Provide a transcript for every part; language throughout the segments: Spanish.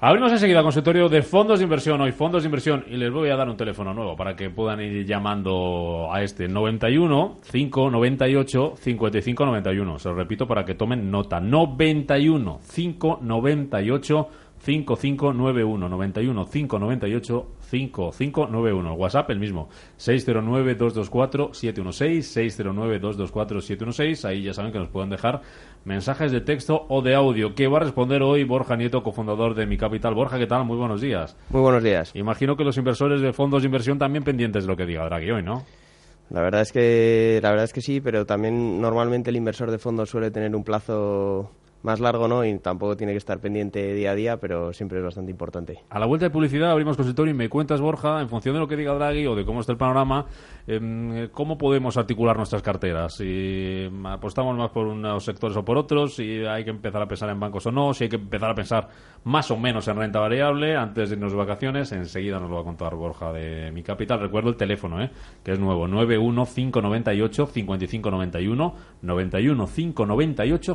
Abrimos enseguida consultorio de fondos de inversión hoy, fondos de inversión, y les voy a dar un teléfono nuevo para que puedan ir llamando a este 91 598 55 91. Se lo repito para que tomen nota. 91 598 5591 91 598 5591 WhatsApp el mismo. 609 224 716 609 224 716 ahí ya saben que nos pueden dejar mensajes de texto o de audio. Que va a responder hoy Borja Nieto cofundador de Mi Capital Borja ¿qué tal? muy buenos días. Muy buenos días. Imagino que los inversores de fondos de inversión también pendientes de lo que diga Draghi hoy ¿no? La verdad es que la verdad es que sí, pero también normalmente el inversor de fondos suele tener un plazo más largo no y tampoco tiene que estar pendiente día a día, pero siempre es bastante importante. A la vuelta de publicidad abrimos consultorio y me cuentas, Borja, en función de lo que diga Draghi o de cómo está el panorama, em, cómo podemos articular nuestras carteras. Si apostamos más por unos sectores o por otros, si hay que empezar a pensar en bancos o no, si hay que empezar a pensar más o menos en renta variable antes de irnos de vacaciones, enseguida nos lo va a contar Borja de Mi Capital. Recuerdo el teléfono, ¿eh? que es nuevo, 91598 5591 91 598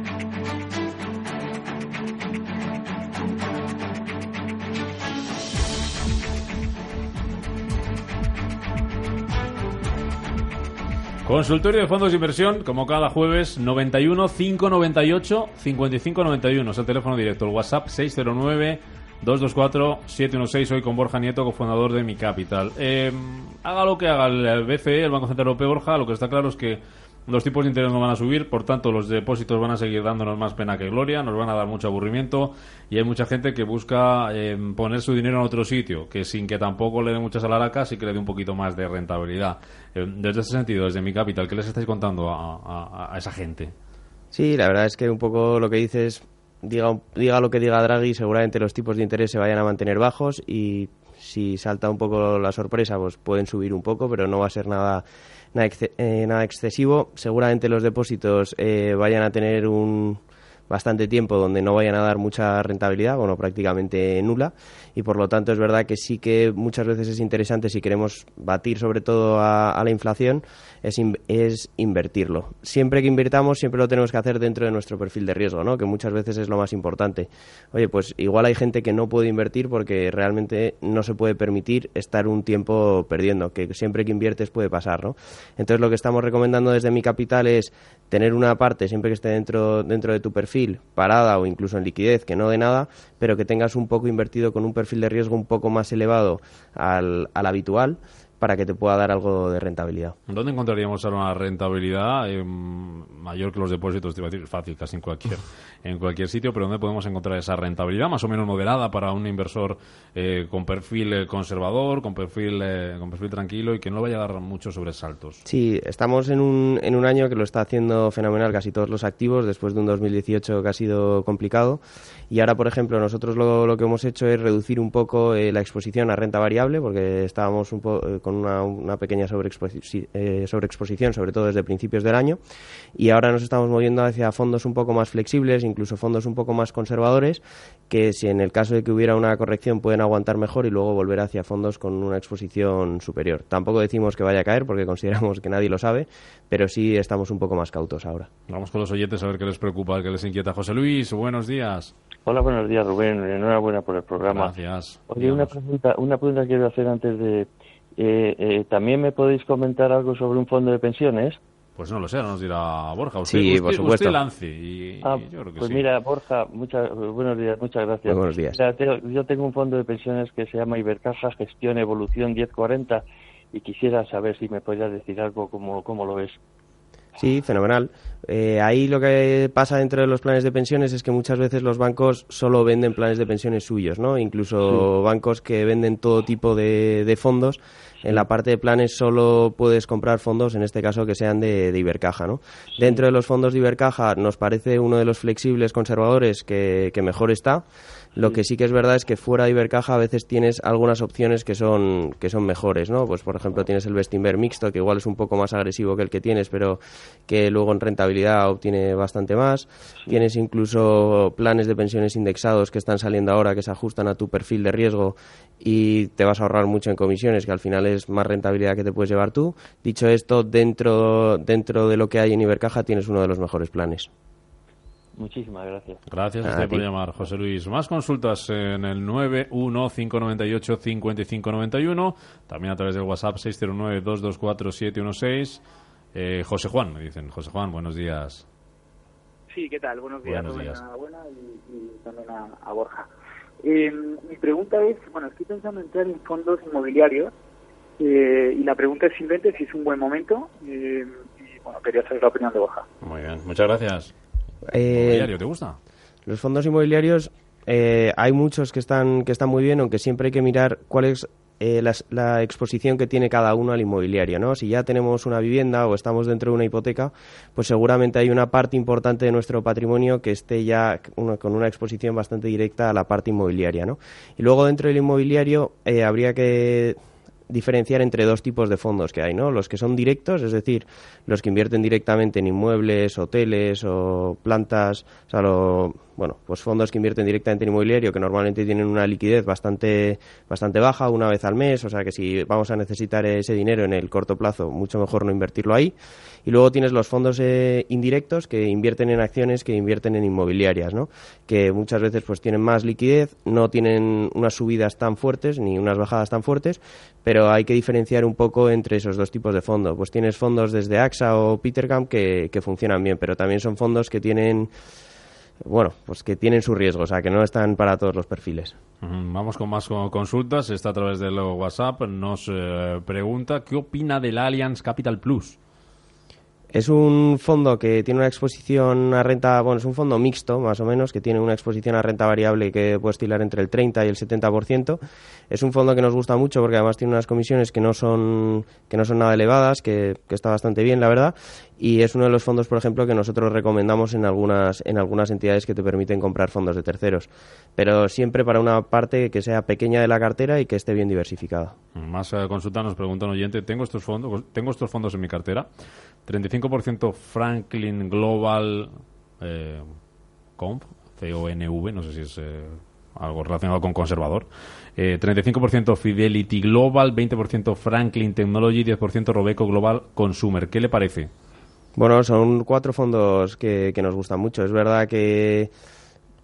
Consultorio de fondos de inversión, como cada jueves, 91 598 55 91. Es el teléfono directo. El WhatsApp 609 224 716. Hoy con Borja Nieto, cofundador de Mi Capital. Eh, haga lo que haga el BCE, el Banco Central Europeo, Borja, lo que está claro es que los tipos de interés no van a subir, por tanto los depósitos van a seguir dándonos más pena que gloria, nos van a dar mucho aburrimiento y hay mucha gente que busca eh, poner su dinero en otro sitio, que sin que tampoco le dé muchas alaracas y que le dé un poquito más de rentabilidad. Eh, desde ese sentido, desde mi capital, ¿qué les estáis contando a, esa gente? Sí, la verdad es que un poco lo que dices, diga, diga lo que diga Draghi, seguramente los tipos de interés se vayan a mantener bajos y si salta un poco la sorpresa, pues pueden subir un poco, pero no va a ser nada nada, eh, nada excesivo. Seguramente los depósitos eh, vayan a tener un bastante tiempo donde no vayan a dar mucha rentabilidad, bueno, prácticamente nula, y por lo tanto es verdad que sí que muchas veces es interesante si queremos batir sobre todo a, la inflación, es, es, invertirlo. Siempre que invirtamos, siempre lo tenemos que hacer dentro de nuestro perfil de riesgo, ¿no? que muchas veces es lo más importante. Oye, pues igual hay gente que no puede invertir porque realmente no se puede permitir estar un tiempo perdiendo, que siempre que inviertes puede pasar. ¿no? Entonces lo que estamos recomendando desde mi capital es tener una parte siempre que esté dentro, dentro de tu perfil, parada o incluso en liquidez, que no de nada, pero que tengas un poco invertido con un perfil de riesgo un poco más elevado al, al habitual para que te pueda dar algo de rentabilidad. ¿Dónde encontraríamos ahora una rentabilidad eh, mayor que los depósitos? Te iba a decir fácil, casi en cualquier, en cualquier sitio, pero ¿dónde podemos encontrar esa rentabilidad más o menos moderada para un inversor eh, con perfil eh, conservador, con perfil, con perfil tranquilo y que no vaya a dar muchos sobresaltos? Sí, estamos en un, en un año que lo está haciendo fenomenal casi todos los activos, después de un 2018 que ha sido complicado. Y ahora, por ejemplo, nosotros lo, lo que hemos hecho es reducir un poco la exposición a renta variable, porque estábamos un poco con una, pequeña eh, sobreexposición, sobre todo desde principios del año, y ahora nos estamos moviendo hacia fondos un poco más flexibles, incluso fondos un poco más conservadores, que si en el caso de que hubiera una corrección pueden aguantar mejor y luego volver hacia fondos con una exposición superior. Tampoco decimos que vaya a caer porque consideramos que nadie lo sabe, pero sí estamos un poco más cautos ahora. Vamos con los oyentes a ver qué les preocupa, qué les inquieta. José Luis, buenos días. Hola, buenos días, Rubén. Enhorabuena por el programa. Gracias. Oye, una pregunta, una pregunta quiero hacer antes de, eh, eh, ¿También me podéis comentar algo sobre un fondo de pensiones? Pues no lo sé, nos dirá Borja. Usted, sí, por supuesto. Usted lance y, ah, yo creo que pues mira, Borja, muchas, buenos días, muchas gracias. buenos días. yo tengo un fondo de pensiones que se llama Ibercaja Gestión Evolución 1040 y quisiera saber si me podías decir algo, cómo, cómo lo ves. Sí, fenomenal. Eh, ahí lo que pasa dentro de los planes de pensiones es que muchas veces los bancos solo venden planes de pensiones suyos, ¿no? Incluso bancos que venden todo tipo de, de fondos. En la parte de planes solo puedes comprar fondos, en este caso, que sean de, de Ibercaja, ¿no? Dentro de los fondos de Ibercaja nos parece uno de los flexibles conservadores que, que mejor está. Lo que sí que es verdad es que fuera de Ibercaja a veces tienes algunas opciones que son, que son mejores, ¿no? Pues por ejemplo tienes el Bestinver mixto, que igual es un poco más agresivo que el que tienes, pero que luego en rentabilidad obtiene bastante más. Tienes incluso planes de pensiones indexados que están saliendo ahora que se ajustan a tu perfil de riesgo y te vas a ahorrar mucho en comisiones, que al final es más rentabilidad que te puedes llevar tú. Dicho esto, dentro, dentro de lo que hay en Ibercaja tienes uno de los mejores planes. Muchísimas gracias. Gracias a A usted por llamar, José Luis. Más consultas en el 915985591, también a través del WhatsApp 609224716. Eh, José Juan, me dicen. José Juan, buenos días. Sí, ¿qué tal? Buenos días, Buenos días. enhorabuena y, y también a, a Borja. Eh, mi pregunta es, bueno, estoy pensando en entrar en fondos inmobiliarios eh, y la pregunta es simplemente si es un buen momento eh, y, bueno, quería saber la opinión de Borja. Muy bien, muchas gracias. Eh, ¿Inmobiliario te gusta? Los fondos inmobiliarios eh, hay muchos que están que están muy bien, aunque siempre hay que mirar cuál es eh, la, exposición que tiene cada uno al inmobiliario, ¿no? Si ya tenemos una vivienda o estamos dentro de una hipoteca, pues seguramente hay una parte importante de nuestro patrimonio que esté ya uno- con una exposición bastante directa a la parte inmobiliaria, ¿no? Y luego dentro del inmobiliario eh, habría que diferenciar entre dos tipos de fondos que hay, ¿no? Los que son directos, es decir, los que invierten directamente en inmuebles, hoteles o plantas, o sea, lo- bueno, pues fondos que invierten directamente en inmobiliario que normalmente tienen una liquidez bastante bastante baja, una vez al mes, o sea que si vamos a necesitar ese dinero en el corto plazo, mucho mejor no invertirlo ahí. Y luego tienes los fondos eh, indirectos que invierten en acciones, que invierten en inmobiliarias, ¿no? Que muchas veces pues tienen más liquidez, no tienen unas subidas tan fuertes ni unas bajadas tan fuertes, pero hay que diferenciar un poco entre esos dos tipos de fondos. Pues tienes fondos desde AXA o Petercam que, que funcionan bien, pero también son fondos que tienen bueno, pues que tienen su riesgo, o sea, que no están para todos los perfiles. Vamos con más co- consultas. Está a través del WhatsApp. Nos eh, pregunta qué opina del Allianz Capital Plus. Es un fondo que tiene una exposición a renta, bueno, es un fondo mixto, más o menos, que tiene una exposición a renta variable que puede oscilar entre el 30 y el 70%. Es un fondo que nos gusta mucho porque además tiene unas comisiones que no son, que no son nada elevadas, que, está bastante bien, la verdad. Y es uno de los fondos, por ejemplo, que nosotros recomendamos en algunas, en algunas entidades que te permiten comprar fondos de terceros. Pero siempre para una parte que sea pequeña de la cartera y que esté bien diversificada. Más eh, consulta nos pregunta un oyente, tengo estos fondos, tengo estos fondos en mi cartera, 35% Franklin Global eh, Comp, C-O-N-V, no sé si es eh, algo relacionado con conservador, eh, 35% Fidelity Global, 20% Franklin Technology, 10% Robeco Global Consumer. ¿Qué le parece? Bueno, son cuatro fondos que, que nos gustan mucho. Es verdad que,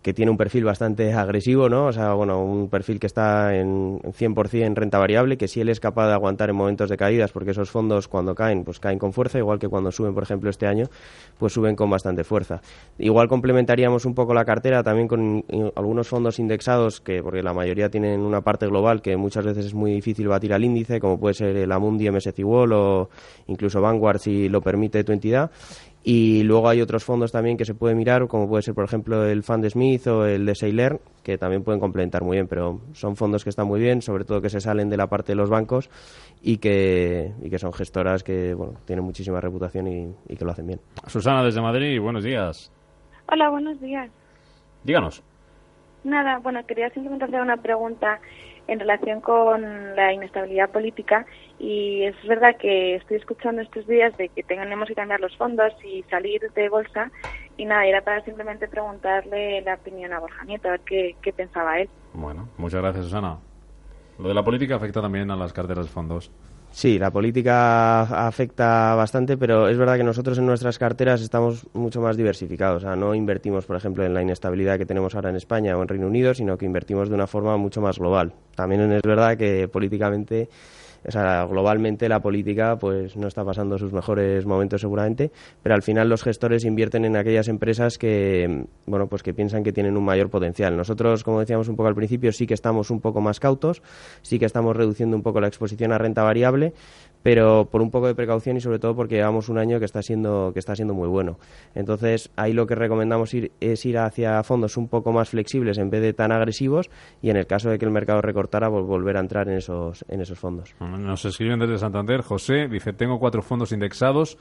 que tiene un perfil bastante agresivo, ¿no? O sea, bueno, un perfil que está en en 100% renta variable, que si él es capaz de aguantar en momentos de caídas, porque esos fondos cuando caen, pues caen con fuerza, igual que cuando suben, por ejemplo, este año, pues suben con bastante fuerza. Igual complementaríamos un poco la cartera también con algunos fondos indexados, que porque la mayoría tienen una parte global que muchas veces es muy difícil batir al índice, como puede ser el Amundi MSCI World o incluso Vanguard si lo permite tu entidad. Y luego hay otros fondos también que se puede mirar, como puede ser, por ejemplo, el Fund Smith o el de Sailor, que también pueden complementar muy bien, pero son fondos que están muy bien, sobre todo que se salen de la parte de los bancos y que, y que son gestoras que bueno, tienen muchísima reputación y, y que lo hacen bien. Susana desde Madrid, buenos días. Hola, buenos días. Díganos. Nada, bueno, quería simplemente hacer una pregunta en relación con la inestabilidad política y es verdad que estoy escuchando estos días de que tenemos que cambiar los fondos y salir de bolsa y nada, era para simplemente preguntarle la opinión a Borja Nieto, a ver qué, qué pensaba él. Bueno, muchas gracias, Susana. Lo de la política afecta también a las carteras de fondos. Sí, la política afecta bastante, pero es verdad que nosotros en nuestras carteras estamos mucho más diversificados. O sea, no invertimos, por ejemplo, en la inestabilidad que tenemos ahora en España o en Reino Unido, sino que invertimos de una forma mucho más global. También es verdad que políticamente o sea, globalmente la política pues no está pasando sus mejores momentos seguramente, pero al final los gestores invierten en aquellas empresas que bueno, pues que piensan que tienen un mayor potencial. Nosotros, como decíamos un poco al principio, sí que estamos un poco más cautos, sí que estamos reduciendo un poco la exposición a renta variable, pero por un poco de precaución y sobre todo porque llevamos un año que está siendo que está siendo muy bueno. Entonces, ahí lo que recomendamos ir es ir hacia fondos un poco más flexibles en vez de tan agresivos y en el caso de que el mercado recortara vol- volver a entrar en esos en esos fondos. Nos escriben desde Santander, José, dice, tengo cuatro fondos indexados,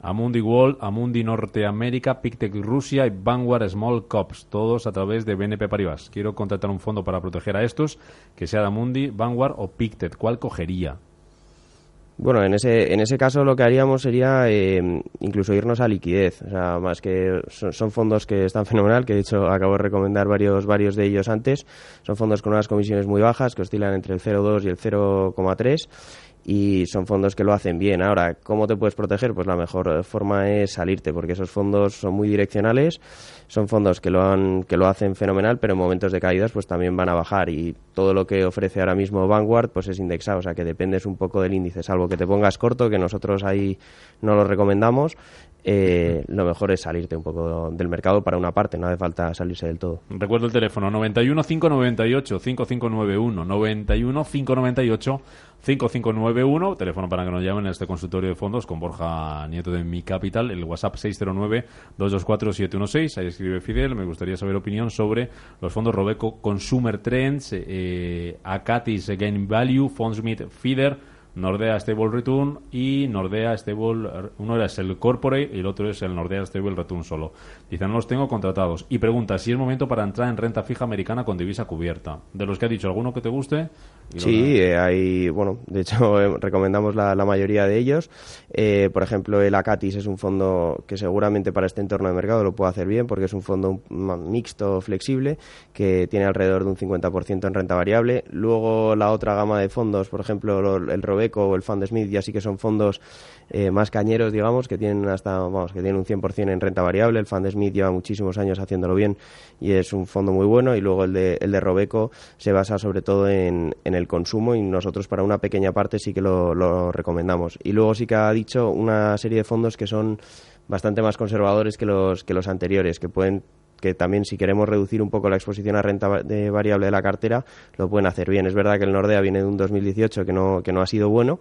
Amundi World, Amundi Norteamérica, Pictec Rusia y Vanguard Small Cops, todos a través de BNP Paribas. Quiero contratar un fondo para proteger a estos, que sea de Amundi, Vanguard o Pictet. ¿Cuál cogería? Bueno, en ese, en ese caso lo que haríamos sería eh, incluso irnos a liquidez. O sea, más que son, fondos que están fenomenal, que de hecho acabo de recomendar varios, varios de ellos antes. Son fondos con unas comisiones muy bajas, que oscilan entre el 0,2 y el 0,3 y son fondos que lo hacen bien. Ahora, ¿cómo te puedes proteger? Pues la mejor forma es salirte, porque esos fondos son muy direccionales, son fondos que lo, han, que lo hacen fenomenal, pero en momentos de caídas pues también van a bajar y todo lo que ofrece ahora mismo Vanguard pues es indexado, o sea que dependes un poco del índice, salvo que te pongas corto, que nosotros ahí no lo recomendamos, eh, lo mejor es salirte un poco del mercado para una parte, no hace falta salirse del todo. Recuerdo el teléfono 91 598 5591 91 598 5591, teléfono para que nos llamen en este consultorio de fondos con Borja Nieto de Mi Capital, el WhatsApp 609-224-716. Ahí escribe Fidel. Me gustaría saber opinión sobre los fondos Robeco Consumer Trends, eh, Acatis Gain Value, Fondsmith Feeder Nordea Stable Return y Nordea Stable, uno es el Corporate y el otro es el Nordea Stable Return solo. Dice, no los tengo contratados. Y pregunta si es momento para entrar en renta fija americana con divisa cubierta. De los que ha dicho, ¿alguno que te guste? Sí, eh, hay, bueno, de hecho eh, recomendamos la, mayoría de ellos. Eh, por ejemplo, el Acatis es un fondo que seguramente para este entorno de mercado lo puede hacer bien porque es un fondo mixto, flexible, que tiene alrededor de un 50% en renta variable. Luego la otra gama de fondos, por ejemplo, el Robe o el Fund Smith ya sí que son fondos eh, más cañeros, digamos, que tienen hasta, vamos, que tienen un 100% en renta variable. El Fund Smith lleva muchísimos años haciéndolo bien y es un fondo muy bueno. Y luego el de, el de Robeco se basa sobre todo en, en el consumo y nosotros para una pequeña parte sí que lo, recomendamos. Y luego sí que ha dicho una serie de fondos que son bastante más conservadores que los, que los anteriores, que pueden que también si queremos reducir un poco la exposición a renta de variable de la cartera, lo pueden hacer bien. Es verdad que el Nordea viene de un 2018 que no, que no ha sido bueno,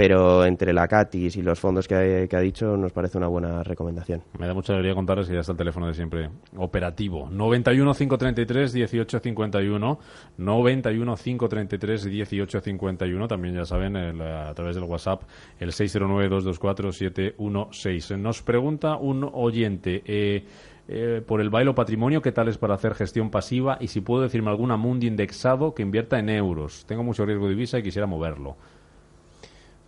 pero entre la CATIS y los fondos que ha, dicho nos parece una buena recomendación. Me da mucha alegría contarles que ya está el teléfono de siempre operativo. 91 533 1851 91 533 1851 también ya saben a través del WhatsApp el 609 224 716. Nos pregunta un oyente eh, eh, por el bailo patrimonio, ¿qué tal es para hacer gestión pasiva? Y si puedo decirme alguna mundi indexado que invierta en euros. Tengo mucho riesgo de divisa y quisiera moverlo.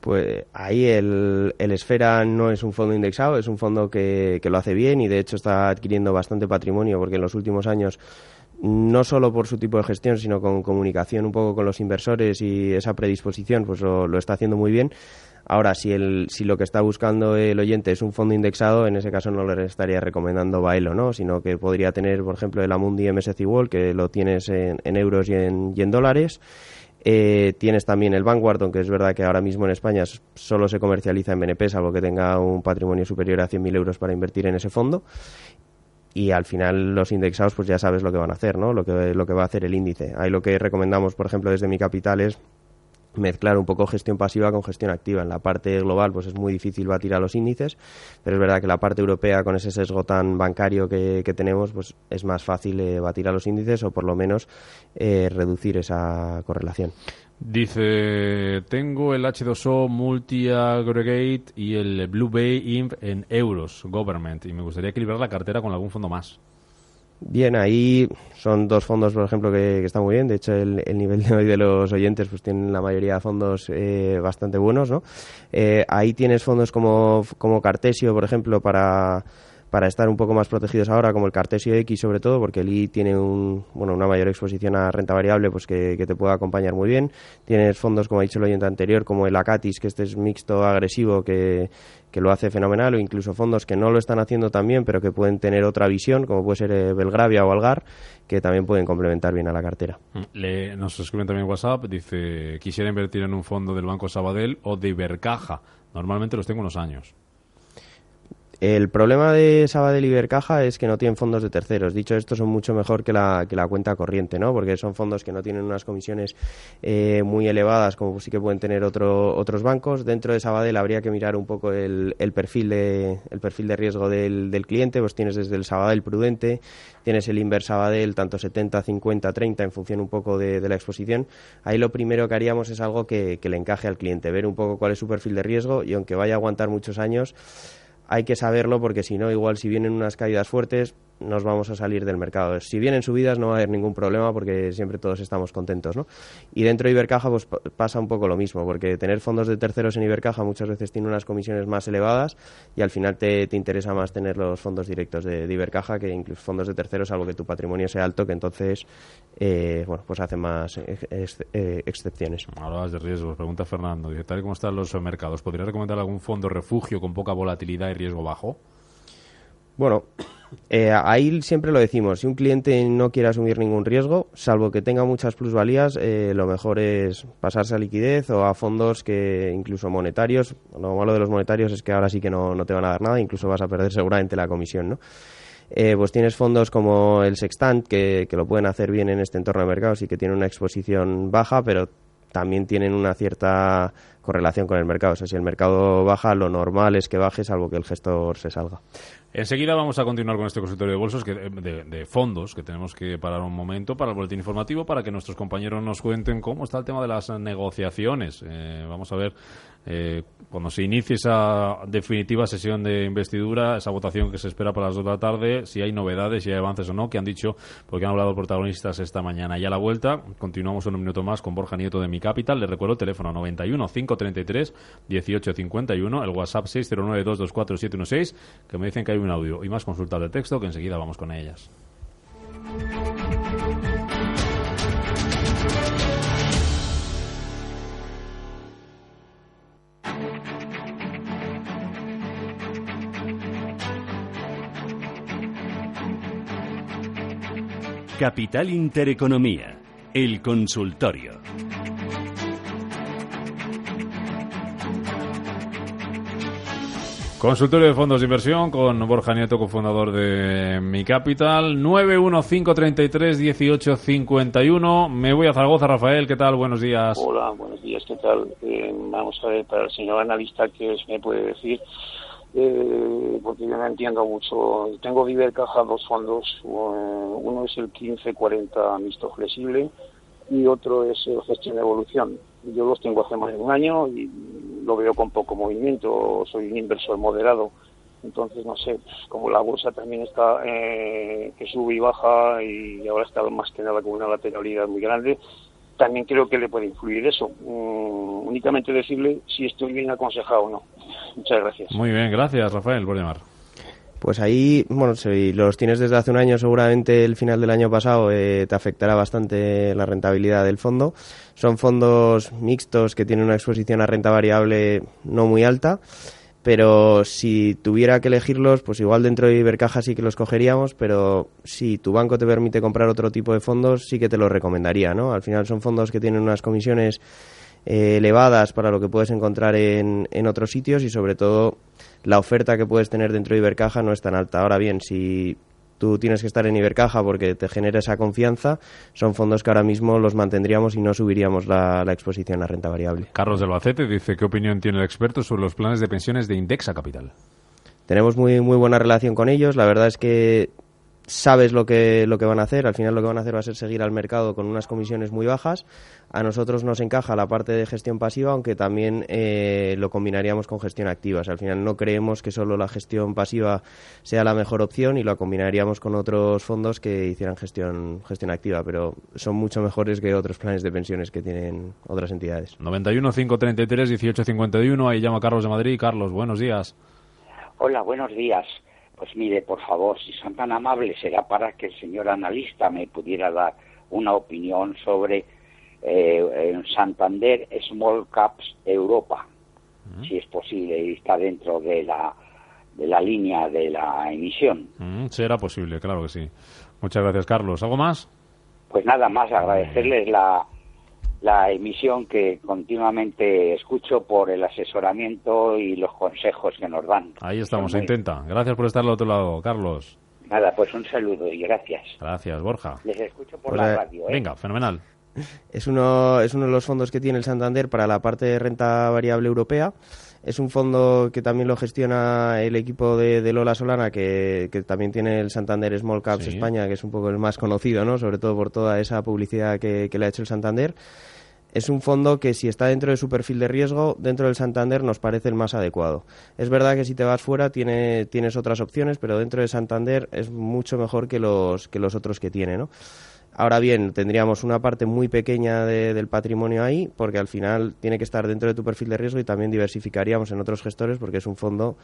Pues ahí el, el, Esfera no es un fondo indexado, es un fondo que, que, lo hace bien y de hecho está adquiriendo bastante patrimonio porque en los últimos años, no solo por su tipo de gestión, sino con comunicación un poco con los inversores y esa predisposición, pues lo, está haciendo muy bien. Ahora, si, el, si lo que está buscando el oyente es un fondo indexado, en ese caso no le estaría recomendando Bailo, ¿no? sino que podría tener, por ejemplo, el Amundi MSCI World, que lo tienes en, euros y en, y en dólares. Eh, tienes también el Vanguard, aunque es verdad que ahora mismo en España solo se comercializa en BNP, salvo que tenga un patrimonio superior a 100.000 euros para invertir en ese fondo. Y al final los indexados, pues ya sabes lo que van a hacer, ¿no? Lo que, lo que va a hacer el índice. Ahí lo que recomendamos, por ejemplo, desde mi capital es mezclar un poco gestión pasiva con gestión activa. En la parte global pues es muy difícil batir a los índices, pero es verdad que la parte europea con ese sesgo tan bancario que, tenemos pues es más fácil eh, batir a los índices o por lo menos eh, reducir esa correlación. Dice, tengo el H2O Multi-Aggregate y el Blue Bay INF en euros, government, y me gustaría equilibrar la cartera con algún fondo más. Bien, ahí son dos fondos, por ejemplo, que, están muy bien. De hecho, el, nivel de hoy de los oyentes pues tienen la mayoría de fondos eh, bastante buenos, ¿no? Eh, ahí tienes fondos como, como Cartesio, por ejemplo, para para estar un poco más protegidos ahora, como el Cartesio X sobre todo, porque el I tiene un, bueno, una mayor exposición a renta variable pues que, te puede acompañar muy bien. Tienes fondos, como ha dicho el oyente anterior, como el Acatis, que este es mixto agresivo, que, lo hace fenomenal, o incluso fondos que no lo están haciendo tan bien, pero que pueden tener otra visión, como puede ser eh, Belgravia o Algar, que también pueden complementar bien a la cartera. Le, nos escriben también WhatsApp, dice, quisiera invertir en un fondo del Banco Sabadell o de Ibercaja. Normalmente los tengo unos años. El problema de Sabadell y Ibercaja es que no tienen fondos de terceros. Dicho esto, son mucho mejor que la, que la cuenta corriente, ¿no? Porque son fondos que no tienen unas comisiones eh, muy elevadas como sí que pueden tener otro, otros bancos. Dentro de Sabadell habría que mirar un poco el, perfil, de, el perfil de riesgo del, cliente. Pues tienes desde el Sabadell prudente, tienes el Inver Sabadell tanto 70, 50, 30 en función un poco de, de la exposición. Ahí lo primero que haríamos es algo que, que le encaje al cliente, ver un poco cuál es su perfil de riesgo y aunque vaya a aguantar muchos años, hay que saberlo porque si no, igual si vienen unas caídas fuertes, nos vamos a salir del mercado. Si vienen subidas no va a haber ningún problema porque siempre todos estamos contentos, ¿no? Y dentro de Ibercaja pues pasa un poco lo mismo, porque tener fondos de terceros en Ibercaja muchas veces tiene unas comisiones más elevadas y al final te, interesa más tener los fondos directos de, Ibercaja que incluso fondos de terceros, algo que tu patrimonio sea alto, que entonces, eh, bueno, pues hacen más eh, excepciones. Hablabas de riesgos, pregunta Fernando, tal y como están los mercados, ¿podría recomendar algún fondo refugio con poca volatilidad y riesgo bajo? Bueno, eh, ahí siempre lo decimos, si un cliente no quiere asumir ningún riesgo, salvo que tenga muchas plusvalías, eh, lo mejor es pasarse a liquidez o a fondos que incluso monetarios. Lo malo de los monetarios es que ahora sí que no, te van a dar nada, incluso vas a perder seguramente la comisión, ¿no? Eh, pues tienes fondos como el Sextant, que, que, lo pueden hacer bien en este entorno de mercados y que tienen una exposición baja, pero también tienen una cierta correlación con el mercado. O sea, si el mercado baja, lo normal es que baje, salvo que el gestor se salga. Enseguida vamos a continuar con este consultorio de bolsos, que, de, fondos, que tenemos que parar un momento para el boletín informativo, para que nuestros compañeros nos cuenten cómo está el tema de las negociaciones. Eh, vamos a ver eh, cuando se inicie esa definitiva sesión de investidura, esa votación que se espera para las dos de la tarde, si hay novedades, si hay avances o no, que han dicho, porque han hablado protagonistas esta mañana. Y a la vuelta, continuamos un minuto más con Borja Nieto de Mi Capital. Le recuerdo teléfono 91 533 1851, el WhatsApp 609 224 716, que me dicen que hay un audio y más consultas de texto, que enseguida vamos con ellas. Capital Intereconomía, el consultorio. Consultorio de fondos de inversión con Borja Nieto, cofundador de Mi Capital. 915331851. Me voy a Zaragoza, Rafael. ¿Qué tal? Buenos días. Hola, buenos días. ¿Qué tal? Eh, vamos a ver, para el señor analista, ¿qué me puede decir? Eh, porque yo no entiendo mucho. Tengo Viver Caja dos fondos. Eh, uno es el 1540 mixto flexible y otro es el Gestión de Evolución. Yo los tengo hace más de un año y lo veo con poco movimiento. Soy un inversor moderado. Entonces, no sé, pues, como la bolsa también está eh, que sube y baja y ahora está más que nada con una lateralidad muy grande, también creo que le puede influir eso. Mm, únicamente decirle si estoy bien aconsejado o no. Muchas gracias. Muy bien, gracias Rafael por llamar. Pues ahí, bueno, si los tienes desde hace un año, seguramente el final del año pasado eh, te afectará bastante la rentabilidad del fondo. Son fondos mixtos que tienen una exposición a renta variable no muy alta, pero si tuviera que elegirlos, pues igual dentro de Ibercaja sí que los cogeríamos, pero si tu banco te permite comprar otro tipo de fondos, sí que te los recomendaría, ¿no? Al final son fondos que tienen unas comisiones eh, elevadas para lo que puedes encontrar en, en otros sitios y sobre todo la oferta que puedes tener dentro de Ibercaja no es tan alta. Ahora bien, si tú tienes que estar en Ibercaja porque te genera esa confianza, son fondos que ahora mismo los mantendríamos y no subiríamos la, la exposición a renta variable. Carlos del Albacete dice, ¿qué opinión tiene el experto sobre los planes de pensiones de Indexa Capital? Tenemos muy, muy buena relación con ellos. La verdad es que sabes lo que, lo que van a hacer. Al final lo que van a hacer va a ser seguir al mercado con unas comisiones muy bajas. A nosotros nos encaja la parte de gestión pasiva, aunque también eh, lo combinaríamos con gestión activa. al final no creemos que solo la gestión pasiva sea la mejor opción y lo combinaríamos con otros fondos que hicieran gestión, gestión activa, pero son mucho mejores que otros planes de pensiones que tienen otras entidades. 91 533 1851, ahí llama Carlos de Madrid. Carlos, buenos días. Hola, buenos días. Pues mire, por favor, si son tan amables, será para que el señor analista me pudiera dar una opinión sobre eh, Santander Small Caps Europa, si es posible, y está dentro de la, de la línea de la emisión. será posible, claro que sí. Muchas gracias, Carlos. ¿Algo más? Pues nada más, agradecerles la, la emisión que continuamente escucho por el asesoramiento y los consejos que nos dan. Ahí estamos, intenta. Gracias por estar al otro lado, Carlos. Nada, pues un saludo y gracias. Gracias, Borja. Les escucho por pues, la eh, radio. ¿eh? Venga, fenomenal. Es uno, es uno de los fondos que tiene el Santander para la parte de renta variable europea. Es un fondo que también lo gestiona el equipo de, Lola Solana, que, también tiene el Santander Small Caps España, que es un poco el más conocido, ¿no? sobre todo por toda esa publicidad que, le ha hecho el Santander. es un fondo que si está dentro de su perfil de riesgo, dentro del Santander nos parece el más adecuado. Es verdad que si te vas fuera tiene, tienes otras opciones, pero dentro de Santander es mucho mejor que los, que los otros que tiene, ¿no? Ahora bien, tendríamos una parte muy pequeña del patrimonio ahí, porque al final tiene que estar dentro de tu perfil de riesgo y también diversificaríamos en otros gestores, porque es un fondo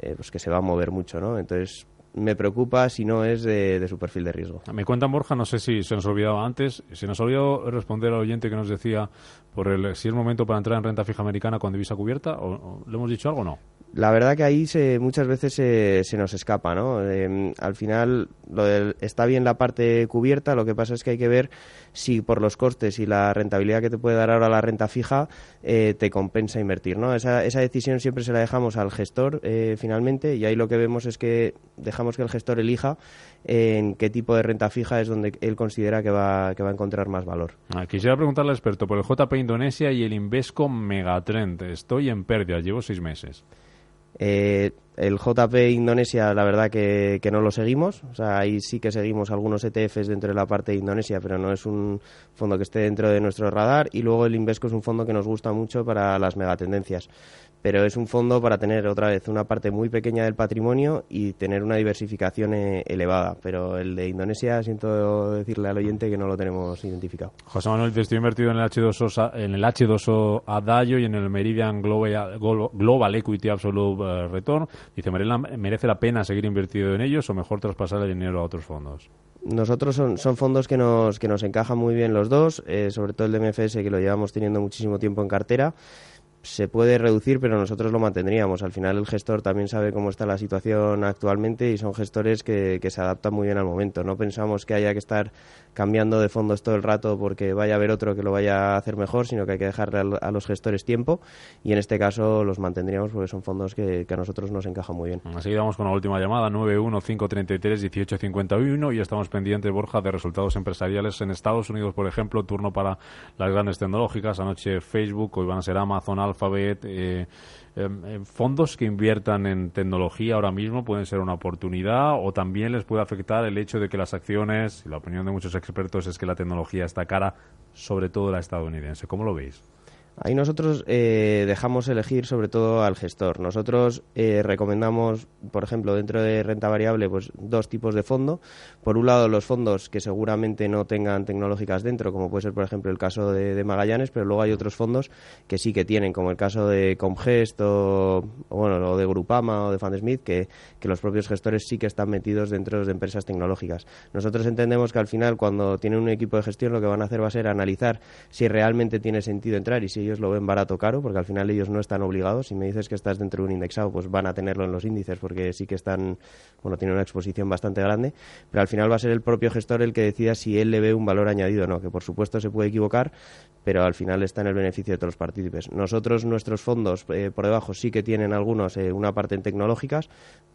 eh, pues que se va a mover mucho, ¿no? Entonces, me preocupa si no es de, su perfil de riesgo. Me cuentan, Borja, no sé si se nos olvidaba antes, se nos olvidó responder al oyente que nos decía por el, si es momento para entrar en renta fija americana con divisa cubierta, o, ¿le hemos dicho algo o no? La verdad que ahí se, muchas veces se, se nos escapa, ¿no? Em, al final lo está bien la parte cubierta, lo que pasa es que hay que ver si por los costes y la rentabilidad que te puede dar ahora la renta fija eh, te compensa invertir, ¿no? Esa, esa decisión siempre se la dejamos al gestor eh, finalmente y ahí lo que vemos es que dejamos que el gestor elija en qué tipo de renta fija es donde él considera que va, que va a encontrar más valor. Ah, quisiera preguntarle al experto por el JP Indonesia y el Invesco Megatrend. Estoy en pérdida, llevo seis meses. Eh, el JP Indonesia, la verdad que, que, no lo seguimos. O sea, ahí sí que seguimos algunos ETFs dentro de la parte de Indonesia, pero no es un fondo que esté dentro de nuestro radar. Y luego el Invesco es un fondo que nos gusta mucho para las megatendencias pero es un fondo para tener otra vez una parte muy pequeña del patrimonio y tener una diversificación eh, elevada. Pero el de Indonesia, siento decirle al oyente que no lo tenemos identificado. José Manuel, te estoy invertido en el H2O, en el H2O Adagio y en el Meridian Global, Global Equity Absolute eh, Return. Dice, ¿merece la pena seguir invertido en ellos o mejor traspasar el dinero a otros fondos? Nosotros son, son fondos que nos, que nos encajan muy bien los dos, eh, sobre todo el de MFS que lo llevamos teniendo muchísimo tiempo en cartera se puede reducir, pero nosotros lo mantendríamos. Al final el gestor también sabe cómo está la situación actualmente y son gestores que, que, se adaptan muy bien al momento. No pensamos que haya que estar cambiando de fondos todo el rato porque vaya a haber otro que lo vaya a hacer mejor, sino que hay que dejarle a los gestores tiempo y en este caso los mantendríamos porque son fondos que, a nosotros nos encajan muy bien. Así vamos con la última llamada, 915331851 y estamos pendientes, Borja, de resultados empresariales en Estados Unidos, por ejemplo, turno para las grandes tecnológicas, anoche Facebook, hoy van a ser Amazon, Alphabet, eh, em, em, fondos que inviertan en tecnología ahora mismo pueden ser una oportunidad o también les puede afectar el hecho de que las acciones, y la opinión de muchos expertos es que la tecnología está cara, sobre todo la estadounidense. ¿Cómo lo veis? Ahí nosotros eh, dejamos elegir sobre todo al gestor. Nosotros eh, recomendamos, por ejemplo, dentro de renta variable, pues dos tipos de fondo. Por un lado, los fondos que seguramente no tengan tecnológicas dentro, como puede ser, por ejemplo, el caso de, Magallanes, pero luego hay otros fondos que sí que tienen, como el caso de Comgest o, bueno, o de Grupama o de Fansmith, que, que los propios gestores sí que están metidos dentro de empresas tecnológicas. Nosotros entendemos que al final, cuando tienen un equipo de gestión, lo que van a hacer va a ser analizar si realmente tiene sentido entrar y si ellos lo ven barato caro, porque al final ellos no están obligados. Si me dices que estás dentro de un indexado, pues van a tenerlo en los índices, porque sí que están, bueno, tienen una exposición bastante grande, pero al final va a ser el propio gestor el que decida si él le ve un valor añadido o no, que por supuesto se puede equivocar, pero al final está en el beneficio de todos los partícipes. Nosotros, nuestros fondos eh, por debajo sí que tienen algunos eh, una parte en tecnológicas,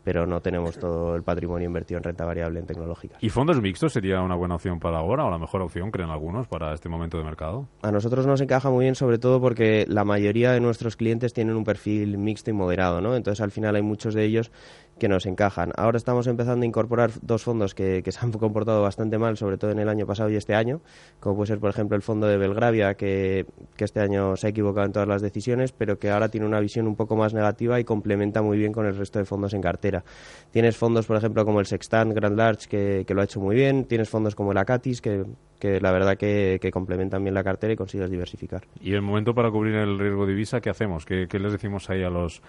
pero no tenemos todo el patrimonio invertido en renta variable en tecnológicas. ¿Y fondos mixtos sería una buena opción para ahora o la mejor opción, creen algunos, para este momento de mercado? A nosotros nos encaja muy bien, sobre todo porque la mayoría de nuestros clientes tienen un perfil mixto y moderado, ¿no? Entonces al final hay muchos de ellos que nos encajan. Ahora estamos empezando a incorporar dos fondos que, que, se han comportado bastante mal, sobre todo en el año pasado y este año, como puede ser, por ejemplo, el fondo de Belgravia, que, que, este año se ha equivocado en todas las decisiones, pero que ahora tiene una visión un poco más negativa y complementa muy bien con el resto de fondos en cartera. Tienes fondos, por ejemplo, como el Sextant Grand Large, que, que lo ha hecho muy bien. Tienes fondos como el Acatis, que, que la verdad que, complementan bien la cartera y consigues diversificar. Y el momento para cubrir el riesgo divisa, ¿qué hacemos? ¿Qué, qué les decimos ahí a los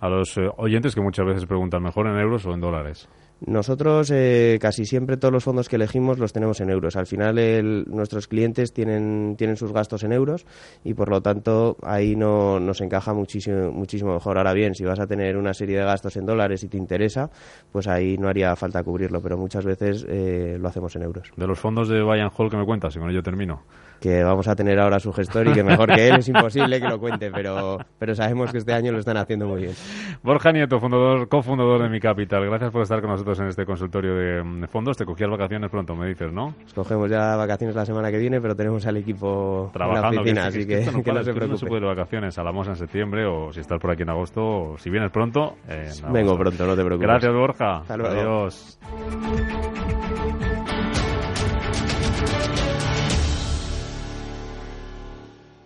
a los eh, oyentes que muchas veces preguntan mejor en euros o en dólares. Nosotros eh, casi siempre todos los fondos que elegimos los tenemos en euros. Al final nuestros clientes tienen, tienen sus gastos en euros y por lo tanto ahí no nos encaja muchísimo, muchísimo mejor. Ahora bien, si vas a tener una serie de gastos en dólares y te interesa, pues ahí no haría falta cubrirlo, pero muchas veces eh, lo hacemos en euros. De los fondos de Bayern Hall que me cuentas, y con ello termino que vamos a tener ahora su gestor y que mejor que él es imposible que lo cuente, pero, pero sabemos que este año lo están haciendo muy bien. Borja Nieto, fundador, cofundador de Mi Capital, gracias por estar con nosotros en este consultorio de, fondos. Te cogías vacaciones pronto, me dices, ¿no? Cogemos ya vacaciones la semana que viene, pero tenemos al equipo Trabajando, en la oficina, así que, no, se preocupe. No se puede de vacaciones, a la en septiembre o si estás por aquí en agosto, o si vienes pronto. Eh, Vengo pronto, no te preocupes. Gracias, Borja. Adiós.